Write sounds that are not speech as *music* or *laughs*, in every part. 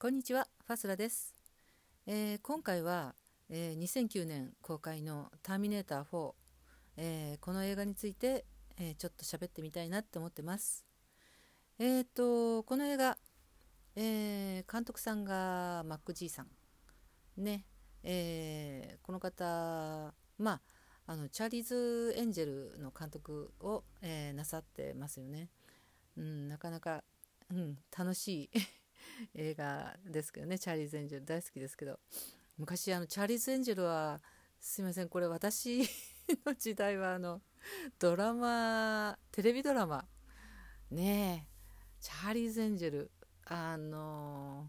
こんにちは、ファスラです。えー、今回は、えー、2009年公開のターミネーター4、えー、この映画について、えちょっと喋ってみたいなって思ってます。えっ、と、この映画、え監督さんがマック・ジーさん。ね、えこの方、まあ、あのチャーリーズ・エンジェルの監督を、えなさってますよね。うん、なかなか、うん、楽しい映画ですけどねチャーリーズ・エンジェル大好きですけど。昔あのチャーリーズ・エンジェルはすいませんこれ私の時代はあのドラマテレビドラマ。ねえチャーリーズ・エンジェルあの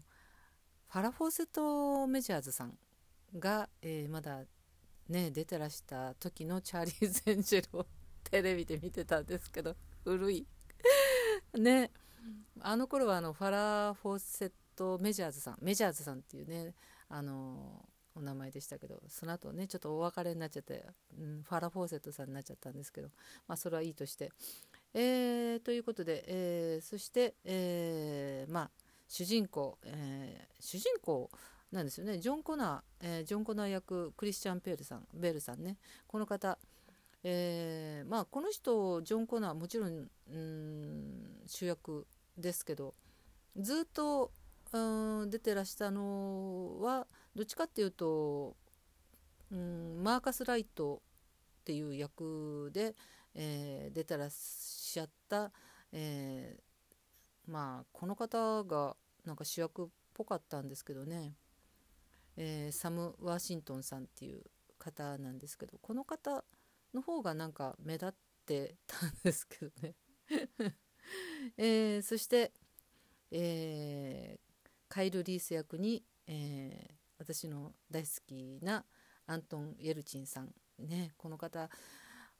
ファラ・フォーセット・メジャーズさんが、えー、まだね出てらした時のチャーリーズ・エンジェルをテレビで見てたんですけど古い。ねあの頃はあのファラ・フォーセット・メジャーズさんメジャーズさんっていうねあのお名前でしたけどその後ねちょっとお別れになっちゃって、うん、ファラ・フォーセットさんになっちゃったんですけど、まあ、それはいいとして。えー、ということで、えー、そして、えー、まあ主人公、え、主人公なんですよねジョン・コナー、え、ジョン・コナー役クリスチャン・ペールさんベールさんねこの方、えー、まあこの人ジョン・コナーもちろんん主役ですけどずっと出てらしたのはどっちかっていうとうんマーカス・ライトっていう役で、えー、出てらっしゃった、えー、まあこの方がなんか主役っぽかったんですけどね、えー、サム・ワシントンさんっていう方なんですけどこの方の方がなんか目立ってたんですけどね。*laughs* えー、そして、えー、カイル・リース役に、えー、私の大好きなアントン・イェルチンさんねこの方あ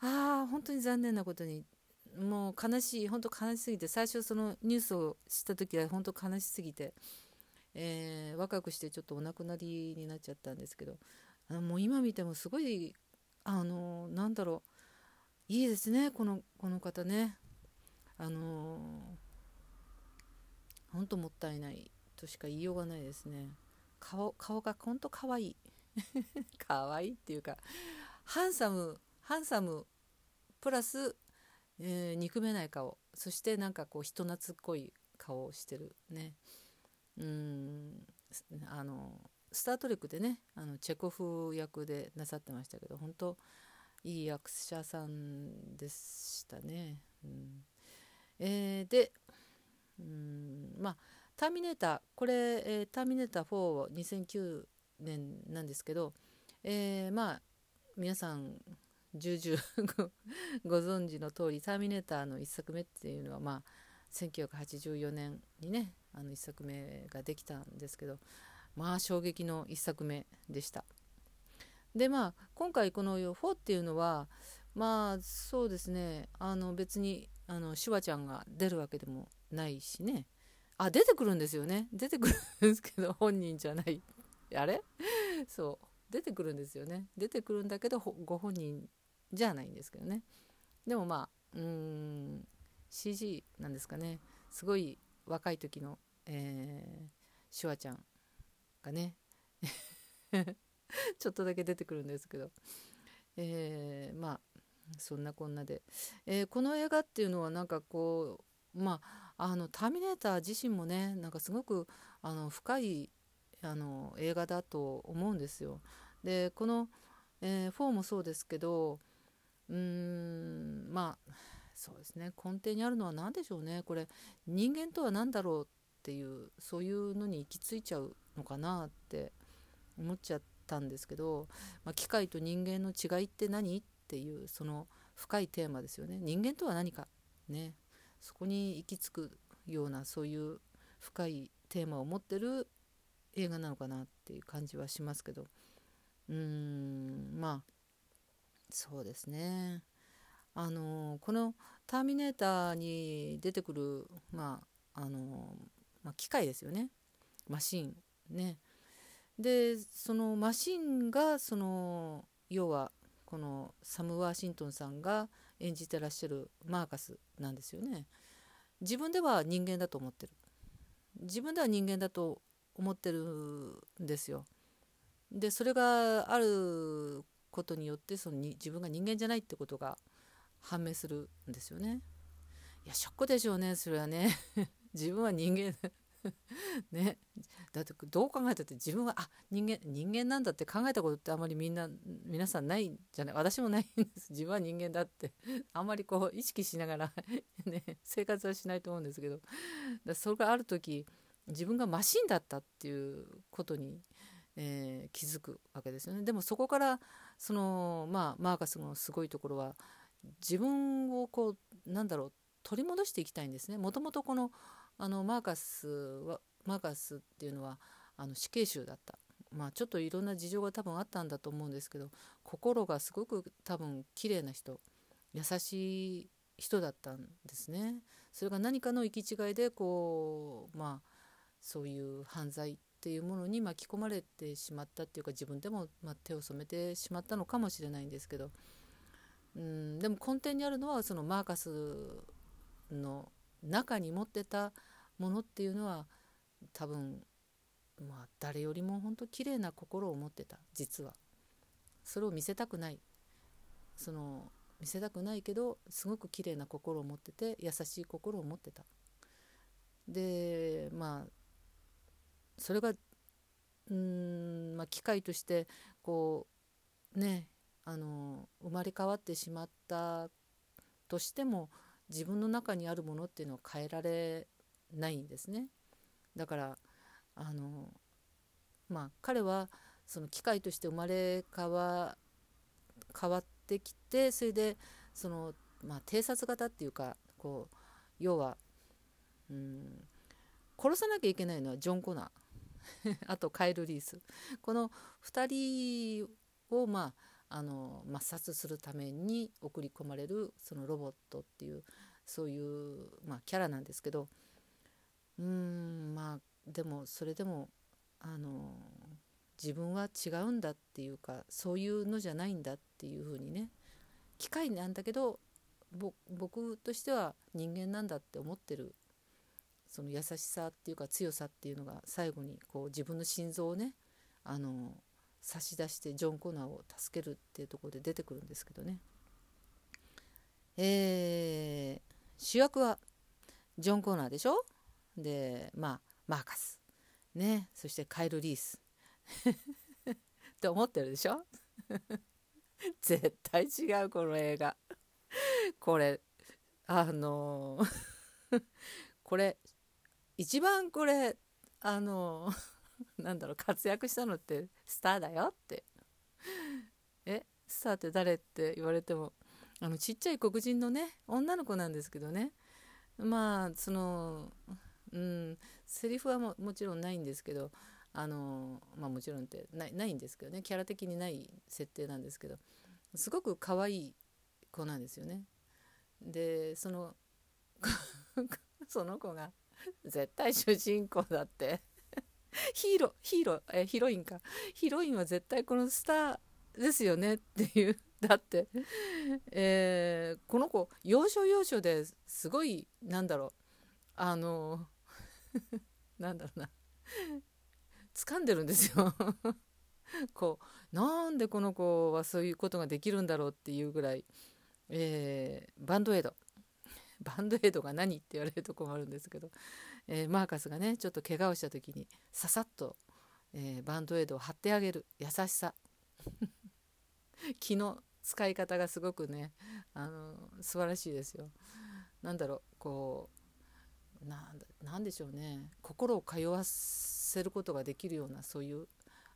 あ本当に残念なことにもう悲しい本当悲しすぎて最初そのニュースを知った時は本当悲しすぎて、えー、若くしてちょっとお亡くなりになっちゃったんですけどあのもう今見てもすごいあのなんだろう。いいですねこのこの方ね。あの本当もったいないとしか言いようがないですね。顔顔が本当可愛い。*laughs* 可愛いっていうかハンサムハンサムプラス、えー、憎めない顔。そしてなんかこう人懐っこい顔をしてるね。うんあのスター・トレックでねあのチェコフ役でなさってましたけど本当いい役者さんでしたね。うんえー、でうんまあターミネーターこれ、えー、ターミネーター4 2009年なんですけど、えー、まあ皆さん重々ご存知の通り「ターミネーター」の1作目っていうのはまあ1984年にねあの1作目ができたんですけどまあ衝撃の1作目でした。でまあ今回この「4」っていうのはまあそうですね。あの別にあのシュワちゃんが出るわけでもないしね。あ出てくるんですよね。出てくるんですけど *laughs* 本人じゃない。あれ？そう。出てくるんですよね。出てくるんだけどご本人じゃないんですけどね。でもまあうーん CG なんですかね。すごい若い時の、えー、シュワちゃん。がね。*laughs* ちょっとだけ出てくるんですけど、えー、まあそんなこんなで、えー、この映画っていうのはなんかこうまああのターミネーター自身もねなんかすごくあの深いあの映画だと思うんですよ。でこの、えー、4もそうですけどうーんまあそうですね。根底にあるのは何でしょうね。これ人間とは何だろうっていうそういうのに行き着いちゃうのかなって思っちゃったんですけど、まあ、機械と人間の違いって何っていうその深いテーマですよね。人間とは何かねそこに行き着くようなそういう深いテーマを持ってる映画なのかなっていう感じはしますけど。うーんまあそうですね。あのこの「ターミネーター」に出てくるまああの、まあ、機械ですよね。マシン。ねでそのマシンがその要はこのサム・ワーシントンさんが演じてらっしゃるマーカスなんですよね。自分では人間だと思ってる。自分では人間だと思ってるんですよ。でそれがあることによってそのに自分が人間じゃないってことが判明するんですよね。いやショックでしょうねそれはね *laughs* 自分は人間 *laughs* ね。だってどう考えたって自分はあ人間人間なんだって考えたことってあまりみんな皆さんないじゃない。私もないんです。自分は人間だって。あんまりこう意識しながら *laughs* ね生活はしないと思うんですけど。だそれがある時自分がマシンだったっていうことに、えー、気づくわけですよね。でもそこからそのまあマーカスのすごいところは自分をこうなんだろう取り戻していきたいんですね。もともとこのあのマーカスはマーカスっていうのはあの死刑囚だった。まあちょっといろんな事情が多分あったんだと思うんですけど心がすごく多分綺麗な人優しい人だったんですね。それが何かの行き違いでこうまあそういう犯罪っていうものに巻き込まれてしまったっていうか自分でも、ま手を染めてしまったのかもしれないんですけど。うんでも根底にあるのはそのマーカスの中に持ってたものっていうのは多分まあ誰よりも本当綺麗な心を持ってた実は。それを見せたくない。その見せたくないけどすごく綺麗な心を持ってて優しい心を持ってた。でまあそれがうん、まあ、機会としてこうねあの生まれ変わってしまったとしても自分の中にあるものっていうのは変えられないんですね。だからあのまあ彼はその機械として生まれ変わ変わってきてそれでその、まあ、偵察型っていうかこう要はうん殺さなきゃいけないのはジョン・コナー *laughs* あとカイル・リースこの2人をまああの抹殺するために送り込まれるそのロボットっていうそういう、まあ、キャラなんですけどうんまあでもそれでもあの自分は違うんだっていうかそういうのじゃないんだっていうふうにね機械なんだけど僕としては人間なんだって思ってるその優しさっていうか強さっていうのが最後にこう自分の心臓をねあの差し出してジョン・コナーを助けるっていうとこで出てくるんですけどね。えー、主役はジョン・コーナーでしょ？でまあマーカス。ね。そしてカイル・リース。*laughs* って思ってるでしょ？*laughs* 絶対違うこの映画。これあの *laughs* これ一番これあのなんだろう活躍したのってスターだよって。え？スターって誰って言われてもあのちっちゃい黒人のね女の子なんですけどね。まあそのうん。セリフはももちろんないんですけどあのまあもちろんってないないんですけどね。キャラ的にない設定なんですけどすごく可愛い子なんですよね。でその *laughs* その子が絶対主人公だって。ヒーローヒーローえヒロインか。ヒロインは絶対このスターですよねっていうだって、えー、この子要所要所ですごいなんだろう。あの *laughs* なんだろうな。掴んでるんですよ。*laughs* こうなんでこの子はそういうことができるんだろうっていうぐらい、えー、バンドエイド。*laughs* バンドエイドが何って言われるとこもあるんですけど、えー、マーカスがねちょっと怪我をした時にささっと、えー、バンドエイドを貼ってあげる。優しさ。気の使い方がすごくねあの素晴らしいですよ。なんだろうこうなんでしょうね。心を通わせることができるようなそういう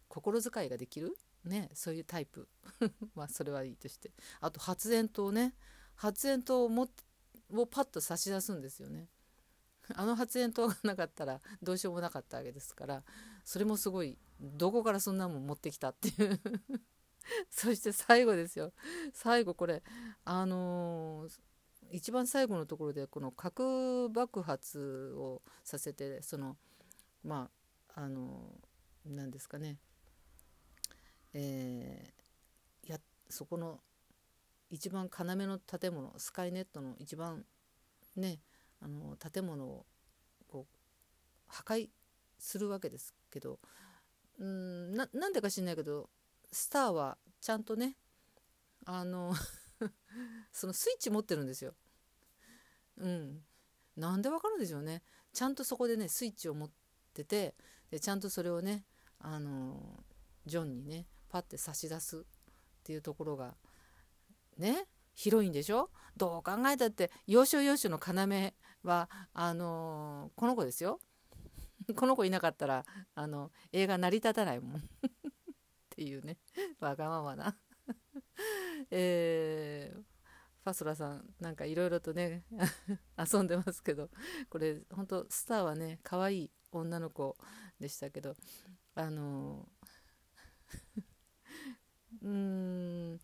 心遣いができる、ね、そういうタイプ。*laughs* まあそれはいいとして。あと発煙筒ね。発煙筒をもをパッと差し出すんですよね。*laughs* あの発煙筒がなかったらどうしようもなかったわけですからそれもすごいどこからそんなもん持ってきたっていう。*laughs* そして最後ですよ。最後これあのー、一番最後のところでこの核爆発をさせてそのまああの何ですかね。えー、やそこの一番要の建物スカイネットの一番ねあの建物をこう破壊するわけですけどうんななんでか知んないけどスターはちゃんとねあの *laughs* そのスイッチ持ってるんですよ。うん。なんでわかるんでしょうね。ちゃんとそこでねスイッチを持っててでちゃんとそれをねあのジョンにねパッて差し出すっていうところがね広いんでしょ？どう考えたって要所要所の要はあのこの子ですよ。*laughs* この子いなかったらあの映画成り立たないもん *laughs* っていうねわがままな *laughs* えー、ファソラさんなんかいろいろとね *laughs* 遊んでますけどこれ本当スターはね可愛い女の子でしたけどあの *laughs* うーん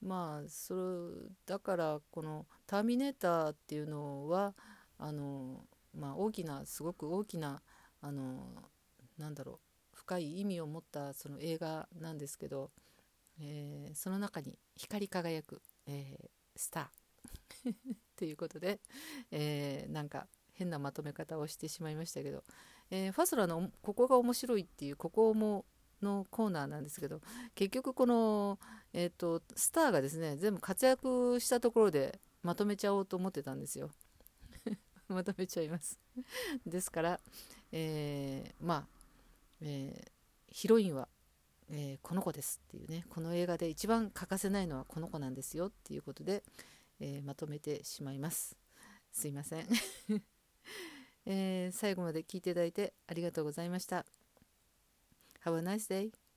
まあそれだからこの「ターミネーター」っていうのはあのまあ大きなすごく大きなあのなんだろう深い意味を持ったその映画なんですけどえー、その中に光り輝く、えー、スター。*laughs* ということで、えー、なんか変なまとめ方をしてしまいましたけど、えー、ファスラのここが面白いっていうここものコーナーなんですけど結局この、えーと、スターがですね全部活躍したところでまとめちゃおうと思ってたんですよ。*laughs* まとめちゃいます。ですから、えー、まあ、えー、ヒロインはえー、この子ですっていうねこの映画で一番欠かせないのはこの子なんですよっていうことで、えー、まとめてしまいます。すいません、*laughs* えー、最後まで聞いていただいてありがとうございました。Have a nice day